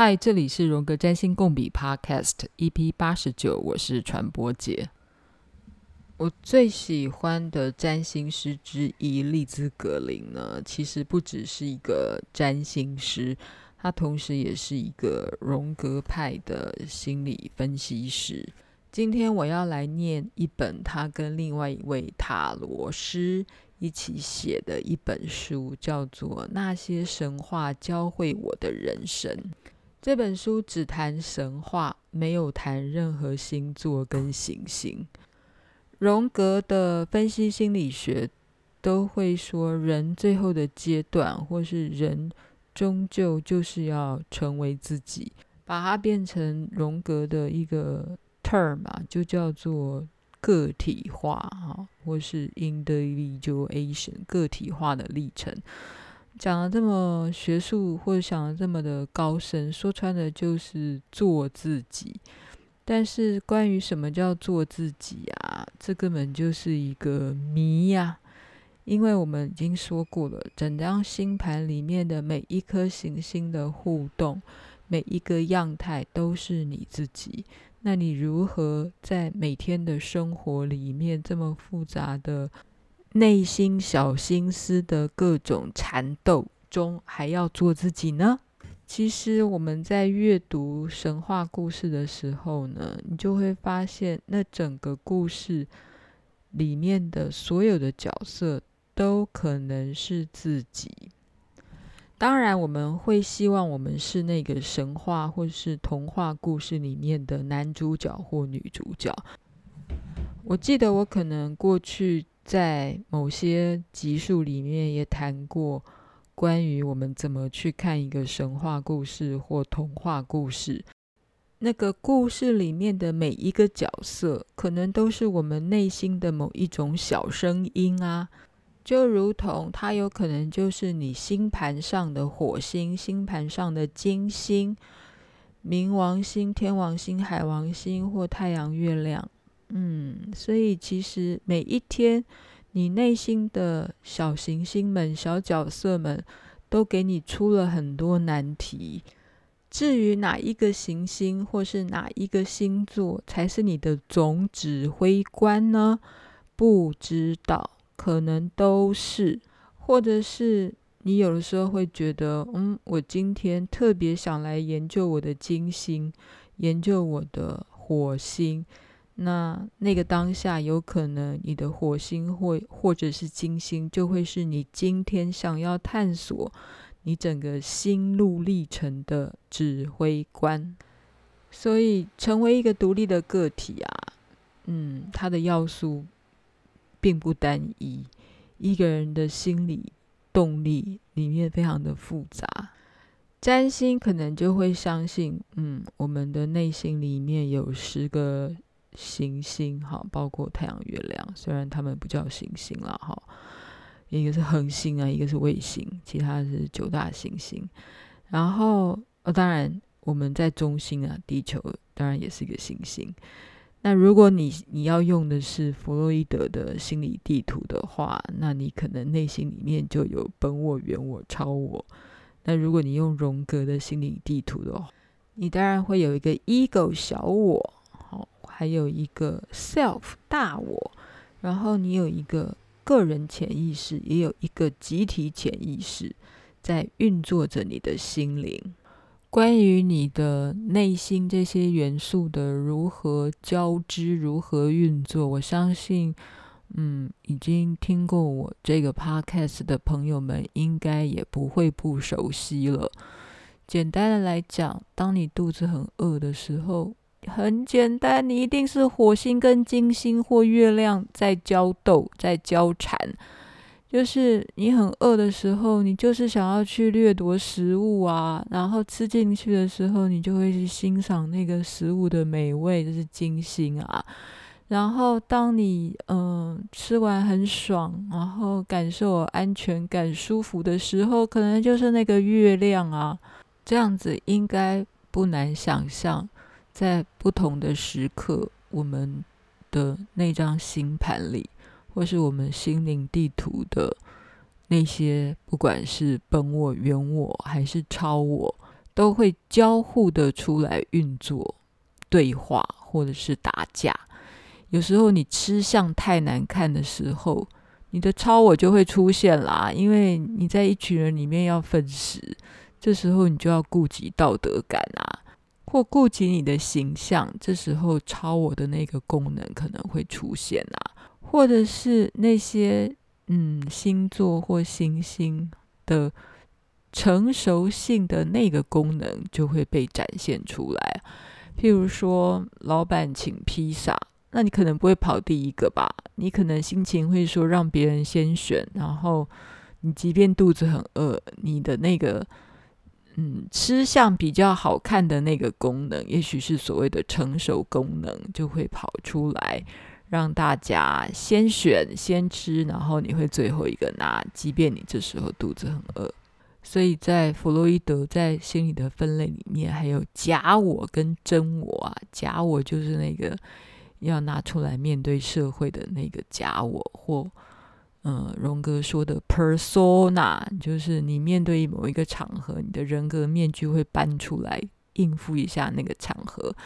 嗨，这里是荣格占星共笔 Podcast EP 八十九，我是传播姐。我最喜欢的占星师之一利兹·格林呢，其实不只是一个占星师，他同时也是一个荣格派的心理分析师。今天我要来念一本他跟另外一位塔罗师一起写的一本书，叫做《那些神话教会我的人生》。这本书只谈神话，没有谈任何星座跟行星。荣格的分析心理学都会说，人最后的阶段，或是人终究就是要成为自己，把它变成荣格的一个 term 嘛，就叫做个体化哈，或是 individuation 个体化的历程。讲的这么学术，或者想的这么的高深，说穿了就是做自己。但是关于什么叫做自己啊，这根本就是一个谜呀。因为我们已经说过了，整张星盘里面的每一颗行星的互动，每一个样态都是你自己。那你如何在每天的生活里面这么复杂的？内心小心思的各种缠斗中，还要做自己呢？其实我们在阅读神话故事的时候呢，你就会发现，那整个故事里面的所有的角色都可能是自己。当然，我们会希望我们是那个神话或是童话故事里面的男主角或女主角。我记得我可能过去。在某些集数里面也谈过关于我们怎么去看一个神话故事或童话故事。那个故事里面的每一个角色，可能都是我们内心的某一种小声音啊，就如同它有可能就是你星盘上的火星、星盘上的金星、冥王星、天王星、海王星或太阳、月亮。嗯，所以其实每一天，你内心的小行星们、小角色们，都给你出了很多难题。至于哪一个行星或是哪一个星座才是你的总指挥官呢？不知道，可能都是，或者是你有的时候会觉得，嗯，我今天特别想来研究我的金星，研究我的火星。那那个当下，有可能你的火星或或者是金星，就会是你今天想要探索你整个心路历程的指挥官。所以，成为一个独立的个体啊，嗯，它的要素并不单一。一个人的心理动力里面非常的复杂。占星可能就会相信，嗯，我们的内心里面有十个。行星哈，包括太阳、月亮，虽然他们不叫行星了哈，一个是恒星啊，一个是卫星，其他是九大行星。然后，哦，当然我们在中心啊，地球当然也是一个行星。那如果你你要用的是弗洛伊德的心理地图的话，那你可能内心里面就有本我、原我、超我。那如果你用荣格的心理地图的话，你当然会有一个 ego 小我。还有一个 self 大我，然后你有一个个人潜意识，也有一个集体潜意识在运作着你的心灵。关于你的内心这些元素的如何交织、如何运作，我相信，嗯，已经听过我这个 podcast 的朋友们应该也不会不熟悉了。简单的来讲，当你肚子很饿的时候，很简单，你一定是火星跟金星或月亮在交斗，在交缠。就是你很饿的时候，你就是想要去掠夺食物啊，然后吃进去的时候，你就会去欣赏那个食物的美味，这是金星啊。然后当你嗯、吃完很爽，然后感受安全感、舒服的时候，可能就是那个月亮啊。这样子应该不难想象。在不同的时刻，我们的那张星盘里，或是我们心灵地图的那些，不管是本我、原我还是超我，都会交互的出来运作、对话或者是打架。有时候你吃相太难看的时候，你的超我就会出现啦，因为你在一群人里面要分食，这时候你就要顾及道德感啊，或顾及你的形象，这时候超我的那个功能可能会出现啊，或者是那些嗯星座或行星的成熟性的那个功能就会被展现出来，譬如说老板请披萨。那你可能不会跑第一个吧？你可能心情会说让别人先选，然后你即便肚子很饿，你的那个嗯吃相比较好看的那个功能，也许是所谓的成熟功能，就会跑出来，让大家先选先吃，然后你会最后一个拿，即便你这时候肚子很饿。所以在弗洛伊德在心理的分类里面，还有假我跟真我啊，假我就是那个。要拿出来面对社会的那个假我，或嗯，荣格说的 persona，就是你面对某一个场合，你的人格面具会搬出来应付一下那个场合，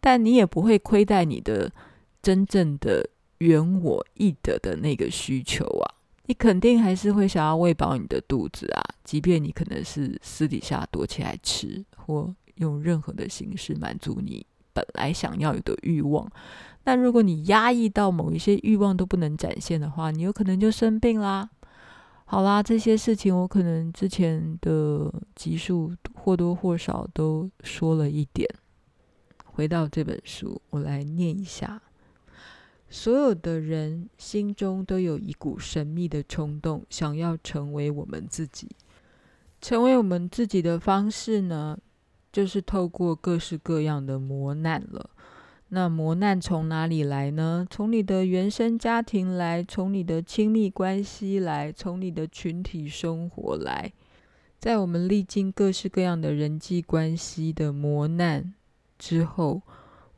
但你也不会亏待你的真正的原我意得的那个需求啊，你肯定还是会想要喂饱你的肚子啊，即便你可能是私底下躲起来吃，或用任何的形式满足你本来想要有的欲望。但如果你压抑到某一些欲望都不能展现的话，你有可能就生病啦。好啦，这些事情我可能之前的集数或多或少都说了一点。回到这本书，我来念一下：所有的人心中都有一股神秘的冲动，想要成为我们自己。成为我们自己的方式呢，就是透过各式各样的磨难了。那磨难从哪里来呢？从你的原生家庭来，从你的亲密关系来，从你的群体生活来。在我们历经各式各样的人际关系的磨难之后，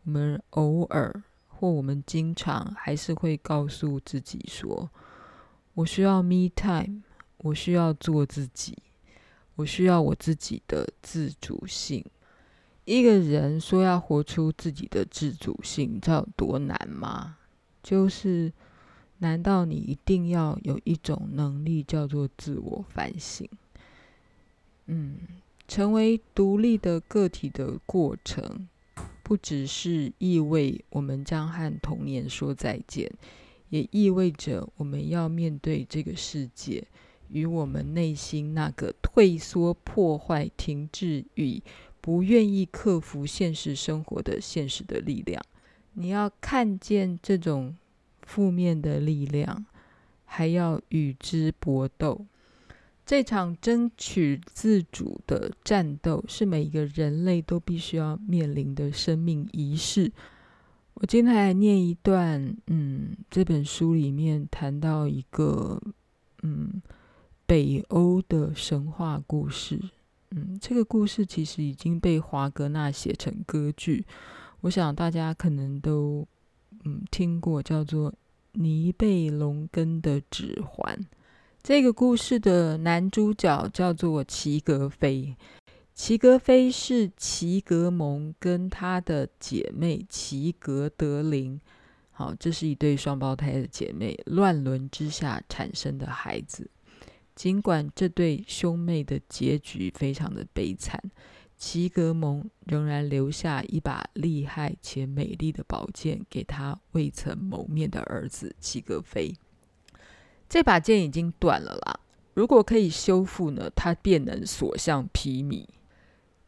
我们偶尔或我们经常还是会告诉自己说：“我需要 me time，我需要做自己，我需要我自己的自主性。”一个人说要活出自己的自主性，你知道有多难吗？就是，难道你一定要有一种能力叫做自我反省？嗯，成为独立的个体的过程，不只是意味我们将和童年说再见，也意味着我们要面对这个世界与我们内心那个退缩、破坏、停滞与。不愿意克服现实生活的现实的力量，你要看见这种负面的力量，还要与之搏斗。这场争取自主的战斗，是每一个人类都必须要面临的生命仪式。我今天来念一段，嗯，这本书里面谈到一个，嗯，北欧的神话故事。嗯，这个故事其实已经被华格纳写成歌剧，我想大家可能都嗯听过，叫做《尼贝龙根的指环》。这个故事的男主角叫做齐格飞，齐格飞是齐格蒙跟他的姐妹齐格德林，好，这是一对双胞胎的姐妹，乱伦之下产生的孩子。尽管这对兄妹的结局非常的悲惨，齐格蒙仍然留下一把厉害且美丽的宝剑给他未曾谋面的儿子齐格飞。这把剑已经断了啦，如果可以修复呢，他便能所向披靡。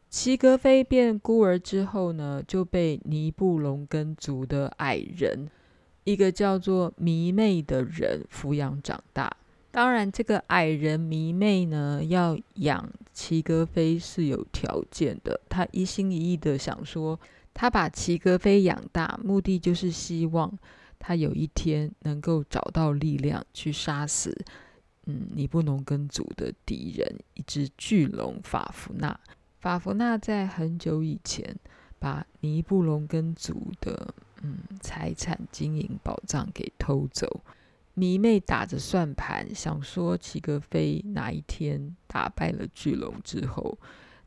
齐格飞变孤儿之后呢，就被尼布龙根族的矮人，一个叫做迷妹的人抚养长大。当然，这个矮人迷妹呢，要养齐格飞是有条件的。他一心一意的想说，他把齐格飞养大，目的就是希望他有一天能够找到力量去杀死，嗯，尼布龙根族的敌人，一只巨龙法芙娜。法芙娜在很久以前把尼布龙根族的嗯财产、金银宝藏给偷走。迷妹打着算盘，想说齐格飞哪一天打败了巨龙之后，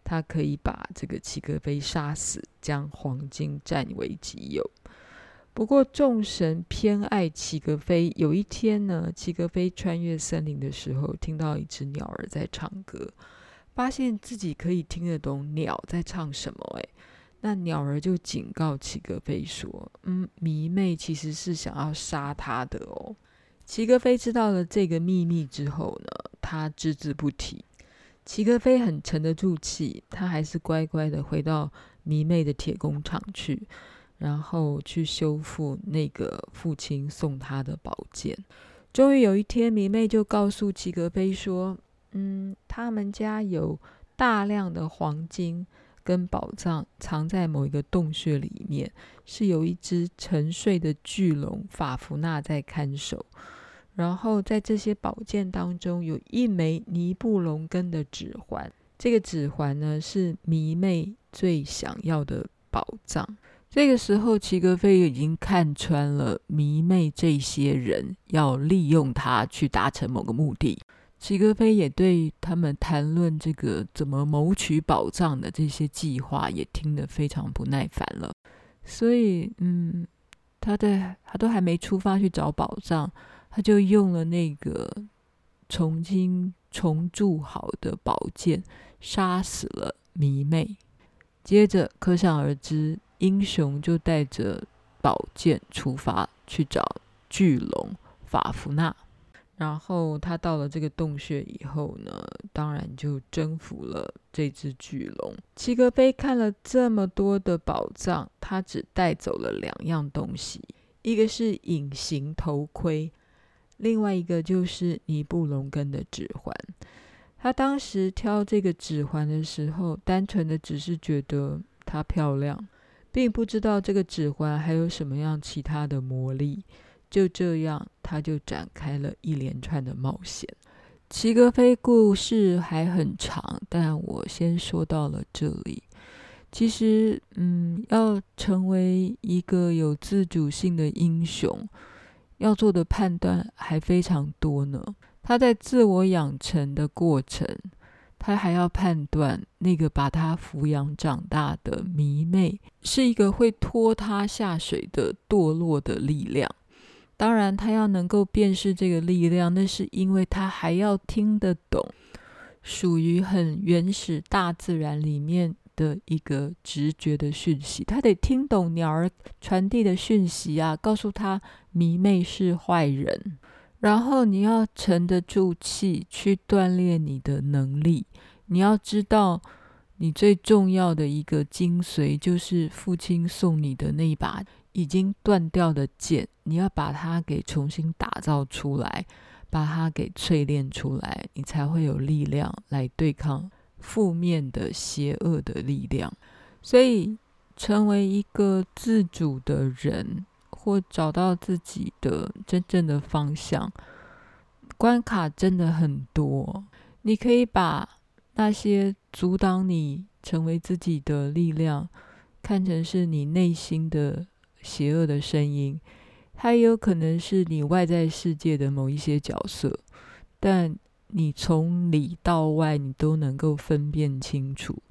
他可以把这个齐格飞杀死，将黄金占为己有。不过众神偏爱齐格飞。有一天呢，齐格飞穿越森林的时候，听到一只鸟儿在唱歌，发现自己可以听得懂鸟在唱什么。诶，那鸟儿就警告齐格飞说：“嗯，迷妹其实是想要杀他的哦。”齐格飞知道了这个秘密之后呢，他只字不提。齐格飞很沉得住气，他还是乖乖的回到迷妹的铁工厂去，然后去修复那个父亲送他的宝剑。终于有一天，迷妹就告诉齐格飞说：“嗯，他们家有大量的黄金跟宝藏藏在某一个洞穴里面，是有一只沉睡的巨龙法芙娜在看守。”然后在这些宝剑当中，有一枚尼布龙根的指环。这个指环呢，是迷妹最想要的宝藏。这个时候，齐格飞已经看穿了迷妹这些人要利用他去达成某个目的。齐格飞也对他们谈论这个怎么谋取宝藏的这些计划，也听得非常不耐烦了。所以，嗯，他在他都还没出发去找宝藏。他就用了那个重新重铸好的宝剑，杀死了迷妹。接着，可想而知，英雄就带着宝剑出发去找巨龙法芙娜。然后他到了这个洞穴以后呢，当然就征服了这只巨龙。齐格飞看了这么多的宝藏，他只带走了两样东西，一个是隐形头盔。另外一个就是尼布龙根的指环。他当时挑这个指环的时候，单纯的只是觉得它漂亮，并不知道这个指环还有什么样其他的魔力。就这样，他就展开了一连串的冒险。齐格飞故事还很长，但我先说到了这里。其实，嗯，要成为一个有自主性的英雄。要做的判断还非常多呢。他在自我养成的过程，他还要判断那个把他抚养长大的迷妹是一个会拖他下水的堕落的力量。当然，他要能够辨识这个力量，那是因为他还要听得懂属于很原始大自然里面的一个直觉的讯息。他得听懂鸟儿传递的讯息啊，告诉他。迷妹是坏人，然后你要沉得住气去锻炼你的能力。你要知道，你最重要的一个精髓就是父亲送你的那一把已经断掉的剑，你要把它给重新打造出来，把它给淬炼出来，你才会有力量来对抗负面的邪恶的力量。所以，成为一个自主的人。或找到自己的真正的方向，关卡真的很多。你可以把那些阻挡你成为自己的力量，看成是你内心的邪恶的声音，它也有可能是你外在世界的某一些角色。但你从里到外，你都能够分辨清楚。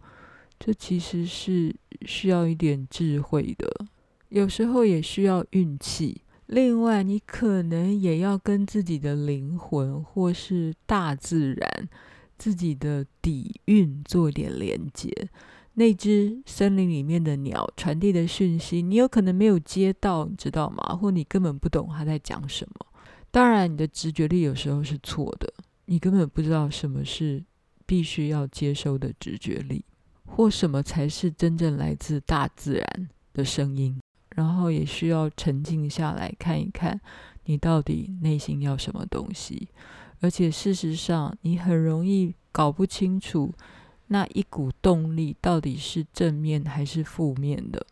这其实是需要一点智慧的。有时候也需要运气。另外，你可能也要跟自己的灵魂，或是大自然、自己的底蕴做一点连接。那只森林里面的鸟传递的讯息，你有可能没有接到，你知道吗？或你根本不懂它在讲什么。当然，你的直觉力有时候是错的，你根本不知道什么是必须要接收的直觉力，或什么才是真正来自大自然的声音。然后也需要沉静下来看一看，你到底内心要什么东西。而且事实上，你很容易搞不清楚那一股动力到底是正面还是负面的。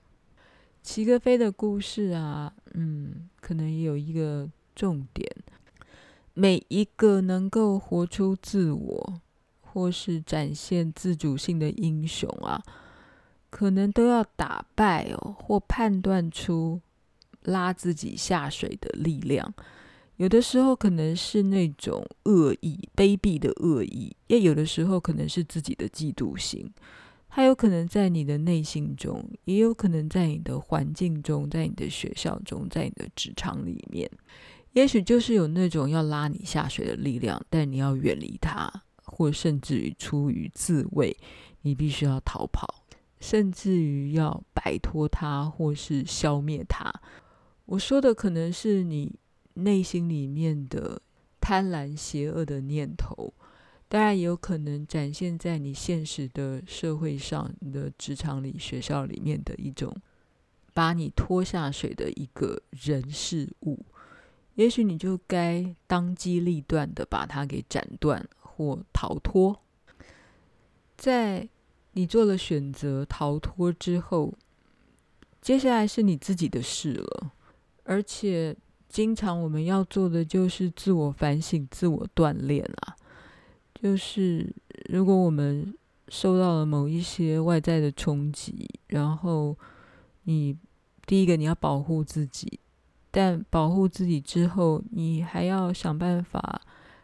齐格飞的故事啊，嗯，可能也有一个重点：每一个能够活出自我或是展现自主性的英雄啊。可能都要打败哦，或判断出拉自己下水的力量。有的时候可能是那种恶意、卑鄙的恶意；也有的时候可能是自己的嫉妒心。它有可能在你的内心中，也有可能在你的环境中，在你的学校中，在你的职场里面。也许就是有那种要拉你下水的力量，但你要远离它，或甚至于出于自卫，你必须要逃跑，甚至于要摆脱它，或是消灭它。我说的可能是你内心里面的贪婪、邪恶的念头，当然也有可能展现在你现实的社会上、你的职场里、学校里面的一种把你拖下水的一个人事物。也许你就该当机立断的把它给斩断或逃脱。在你做了选择逃脱之后，接下来是你自己的事了。而且，经常我们要做的就是自我反省、自我锻炼啊。就是如果我们受到了某一些外在的冲击，然后你第一个你要保护自己。但保护自己之后，你还要想办法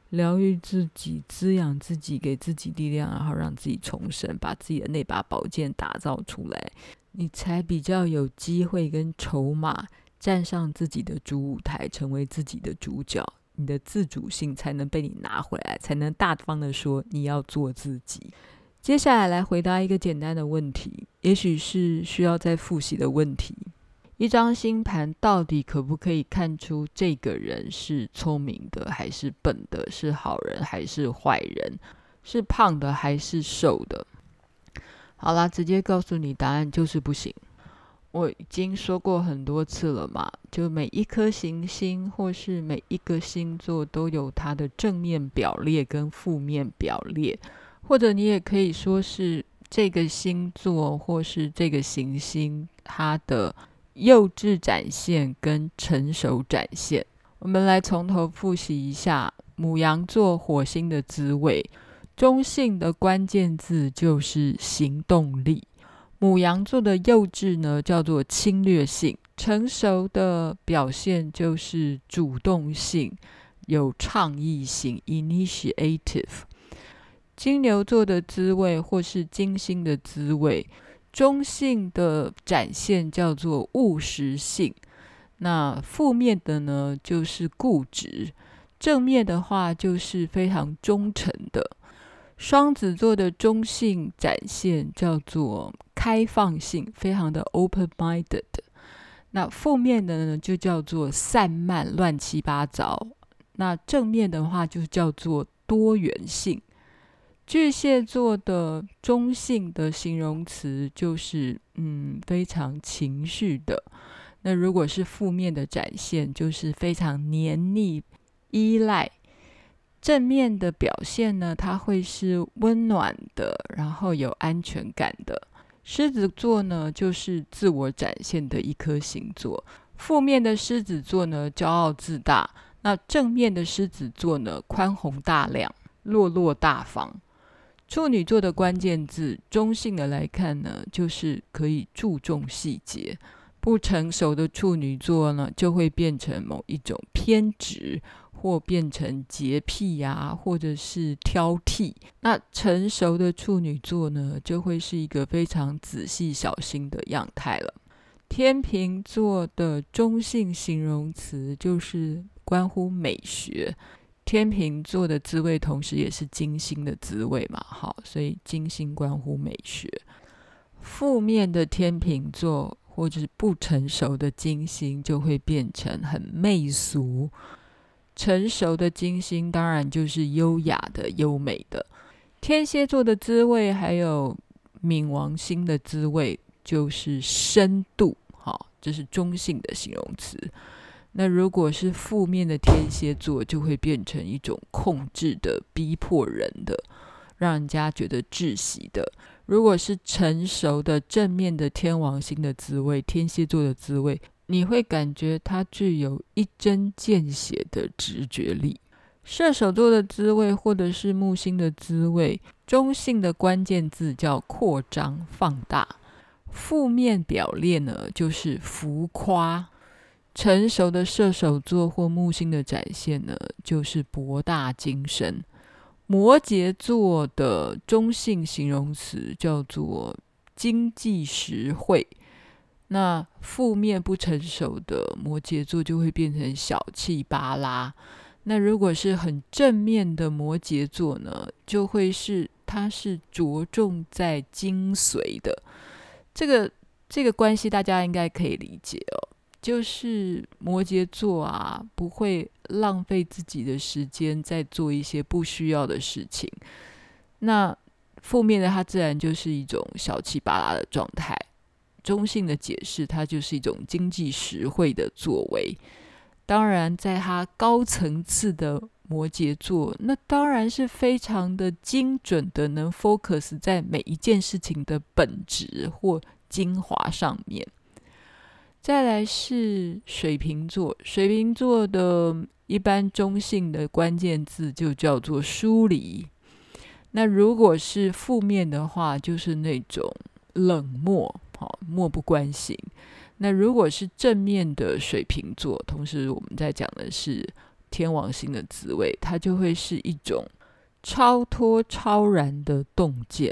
疗愈自己、滋养自己、给自己力量，然后让自己重生，把自己的那把宝剑打造出来，你才比较有机会跟筹码站上自己的主舞台，成为自己的主角。你的自主性才能被你拿回来，才能大方的说你要做自己。接下来来回答一个简单的问题，也许是需要再复习的问题。一张星盘到底可不可以看出这个人是聪明的还是笨的？是好人还是坏人？是胖的还是瘦的？好啦，直接告诉你答案就是不行。我已经说过很多次了嘛，就每一颗行星或是每一个星座都有它的正面表列跟负面表列，或者你也可以说是这个星座或是这个行星它的。幼稚展现跟成熟展现，我们来从头复习一下母羊座火星的滋味。中性的关键字就是行动力。母羊座的幼稚呢，叫做侵略性；成熟的表现就是主动性，有倡议性 （initiative）。金牛座的滋味或是金星的滋味。中性的展现叫做务实性，那负面的呢，就是固执，正面的话就是非常忠诚的。双子座的中性展现叫做开放性，非常的 open-minded。那负面的呢，就叫做散漫、乱七八糟。那正面的话就叫做多元性。巨蟹座的中性的形容词就是，嗯，非常情绪的。那如果是负面的展现，就是非常黏腻、依赖。正面的表现呢，它会是温暖的，然后有安全感的。狮子座呢，就是自我展现的一颗星座。负面的狮子座呢，骄傲自大。那正面的狮子座呢，宽宏大量、落落大方。处女座的关键字，中性的来看呢，就是可以注重细节。不成熟的处女座呢，就会变成某一种偏执，或变成洁癖呀、啊，或者是挑剔。那成熟的处女座呢，就会是一个非常仔细小心的样态了。天秤座的中性形容词就是关乎美学。天秤座的滋味，同时也是金星的滋味嘛，好，所以金星关乎美学。负面的天秤座或者是不成熟的金星，就会变成很媚俗；成熟的金星当然就是优雅的、优美的。天蝎座的滋味，还有冥王星的滋味，就是深度，好，这是中性的形容词。那如果是负面的天蝎座，就会变成一种控制的、逼迫人的，让人家觉得窒息的。如果是成熟的、正面的天王星的滋味，天蝎座的滋味，你会感觉它具有一针见血的直觉力。射手座的滋味，或者是木星的滋味，中性的关键字叫扩张、放大。负面表列呢，就是浮夸。成熟的射手座或木星的展现呢，就是博大精深。摩羯座的中性形容词叫做经济实惠。那负面不成熟的摩羯座就会变成小气巴拉。那如果是很正面的摩羯座呢，就会是它是着重在精髓的。这个这个关系大家应该可以理解哦。就是摩羯座啊，不会浪费自己的时间在做一些不需要的事情。那负面的，它自然就是一种小气巴拉的状态。中性的解释，它就是一种经济实惠的作为。当然，在它高层次的摩羯座，那当然是非常的精准的，能 focus 在每一件事情的本质或精华上面。再来是水瓶座，水瓶座的一般中性的关键字就叫做疏离。那如果是负面的话，就是那种冷漠，好，漠不关心。那如果是正面的水瓶座，同时我们在讲的是天王星的滋味，它就会是一种超脱、超然的洞见。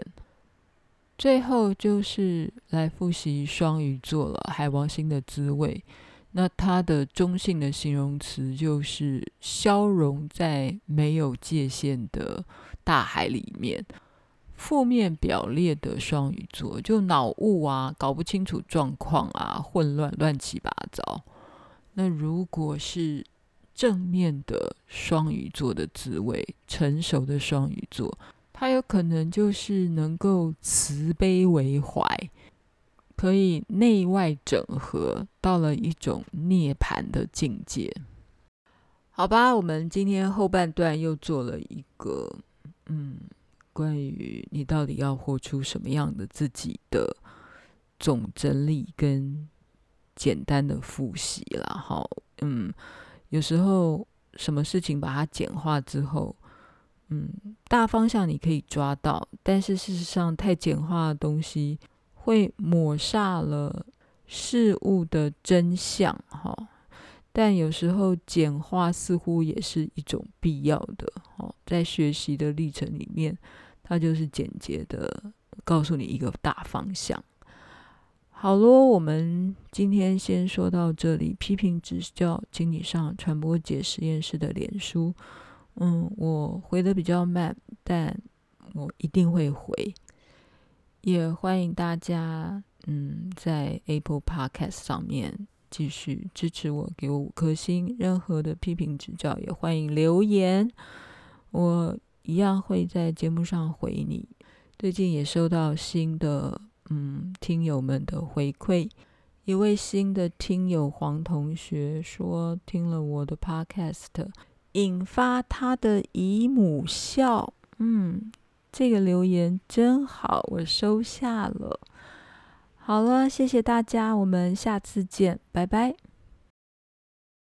最后就是来复习双鱼座了，海王星的滋味。那它的中性的形容词就是消融在没有界限的大海里面。负面表列的双鱼座就脑雾啊，搞不清楚状况啊，混乱乱七八糟。那如果是正面的双鱼座的滋味，成熟的双鱼座。他有可能就是能够慈悲为怀，可以内外整合，到了一种涅槃的境界。好吧，我们今天后半段又做了一个，嗯，关于你到底要活出什么样的自己的总整理跟简单的复习了。好，嗯，有时候什么事情把它简化之后。嗯，大方向你可以抓到，但是事实上太简化的东西会抹煞了事物的真相，哈。但有时候简化似乎也是一种必要的，哦，在学习的历程里面，它就是简洁的告诉你一个大方向。好喽，我们今天先说到这里。批评指教，请你上传播姐实验室的脸书。嗯，我回的比较慢，但我一定会回。也欢迎大家，嗯，在 Apple Podcast 上面继续支持我，给我五颗星。任何的批评指教也欢迎留言，我一样会在节目上回你。最近也收到新的，嗯，听友们的回馈。一位新的听友黄同学说，听了我的 Podcast。引发他的姨母笑，嗯，这个留言真好，我收下了。好了，谢谢大家，我们下次见，拜拜。